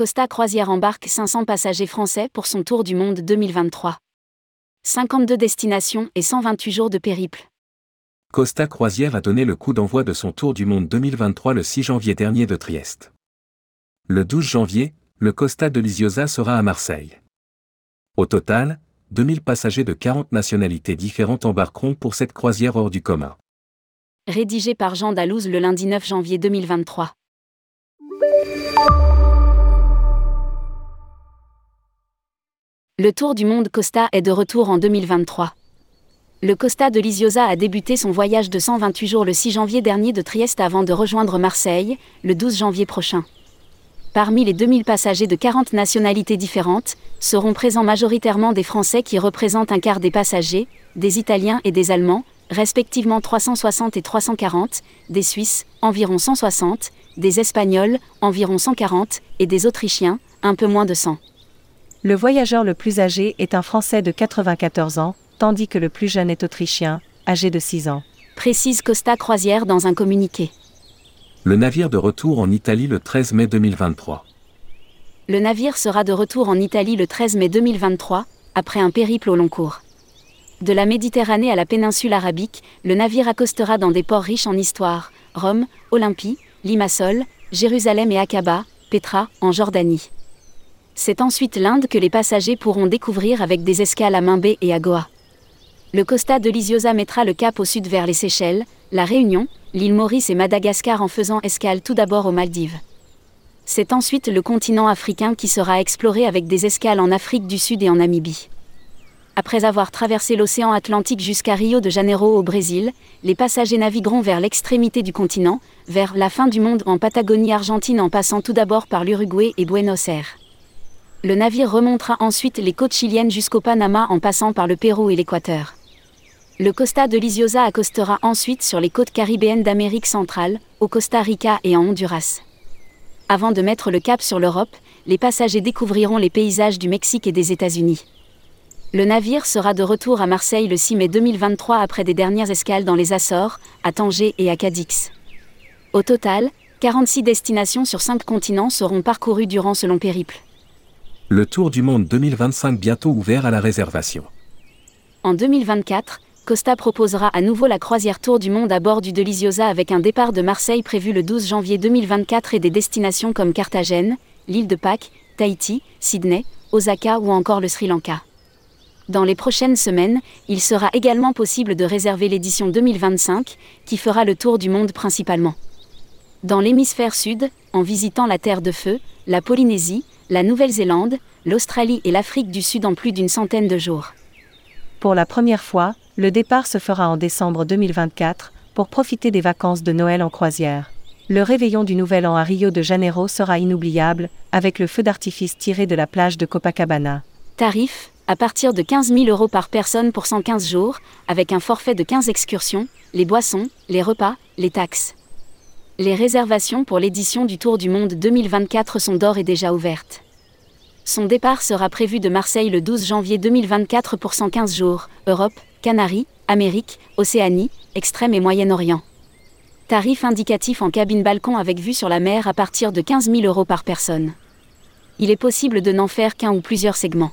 Costa Croisière embarque 500 passagers français pour son tour du monde 2023. 52 destinations et 128 jours de périple. Costa Croisière a donné le coup d'envoi de son tour du monde 2023 le 6 janvier dernier de Trieste. Le 12 janvier, le Costa de Lisiosa sera à Marseille. Au total, 2000 passagers de 40 nationalités différentes embarqueront pour cette croisière hors du commun. Rédigé par Jean Dalouse le lundi 9 janvier 2023. Le Tour du monde Costa est de retour en 2023. Le Costa de Lisiosa a débuté son voyage de 128 jours le 6 janvier dernier de Trieste avant de rejoindre Marseille, le 12 janvier prochain. Parmi les 2000 passagers de 40 nationalités différentes, seront présents majoritairement des Français qui représentent un quart des passagers, des Italiens et des Allemands, respectivement 360 et 340, des Suisses, environ 160, des Espagnols, environ 140, et des Autrichiens, un peu moins de 100. Le voyageur le plus âgé est un Français de 94 ans, tandis que le plus jeune est autrichien, âgé de 6 ans. Précise Costa Croisière dans un communiqué. Le navire de retour en Italie le 13 mai 2023. Le navire sera de retour en Italie le 13 mai 2023, après un périple au long cours. De la Méditerranée à la péninsule arabique, le navire accostera dans des ports riches en histoire, Rome, Olympie, Limassol, Jérusalem et Aqaba, Petra, en Jordanie. C'est ensuite l'Inde que les passagers pourront découvrir avec des escales à Mimbé et à Goa. Le Costa de Lisiosa mettra le cap au sud vers les Seychelles, la Réunion, l'île Maurice et Madagascar en faisant escale tout d'abord aux Maldives. C'est ensuite le continent africain qui sera exploré avec des escales en Afrique du Sud et en Namibie. Après avoir traversé l'océan Atlantique jusqu'à Rio de Janeiro au Brésil, les passagers navigueront vers l'extrémité du continent, vers la fin du monde en Patagonie argentine en passant tout d'abord par l'Uruguay et Buenos Aires le navire remontera ensuite les côtes chiliennes jusqu'au Panama en passant par le Pérou et l'Équateur. Le Costa de Lisiosa accostera ensuite sur les côtes caribéennes d'Amérique centrale, au Costa Rica et en Honduras. Avant de mettre le cap sur l'Europe, les passagers découvriront les paysages du Mexique et des États-Unis. Le navire sera de retour à Marseille le 6 mai 2023 après des dernières escales dans les Açores, à Tanger et à Cadix. Au total, 46 destinations sur 5 continents seront parcourues durant ce long périple le Tour du Monde 2025 bientôt ouvert à la réservation. En 2024, Costa proposera à nouveau la croisière Tour du Monde à bord du Deliciosa avec un départ de Marseille prévu le 12 janvier 2024 et des destinations comme Carthagène, l'île de Pâques, Tahiti, Sydney, Osaka ou encore le Sri Lanka. Dans les prochaines semaines, il sera également possible de réserver l'édition 2025, qui fera le tour du monde principalement. Dans l'hémisphère sud, en visitant la Terre de Feu, la Polynésie, la Nouvelle-Zélande, l'Australie et l'Afrique du Sud en plus d'une centaine de jours. Pour la première fois, le départ se fera en décembre 2024 pour profiter des vacances de Noël en croisière. Le réveillon du Nouvel An à Rio de Janeiro sera inoubliable, avec le feu d'artifice tiré de la plage de Copacabana. Tarif à partir de 15 000 euros par personne pour 115 jours, avec un forfait de 15 excursions, les boissons, les repas, les taxes. Les réservations pour l'édition du Tour du Monde 2024 sont d'or et déjà ouvertes. Son départ sera prévu de Marseille le 12 janvier 2024 pour 115 jours, Europe, Canaries, Amérique, Océanie, Extrême et Moyen-Orient. Tarif indicatif en cabine balcon avec vue sur la mer à partir de 15 000 euros par personne. Il est possible de n'en faire qu'un ou plusieurs segments.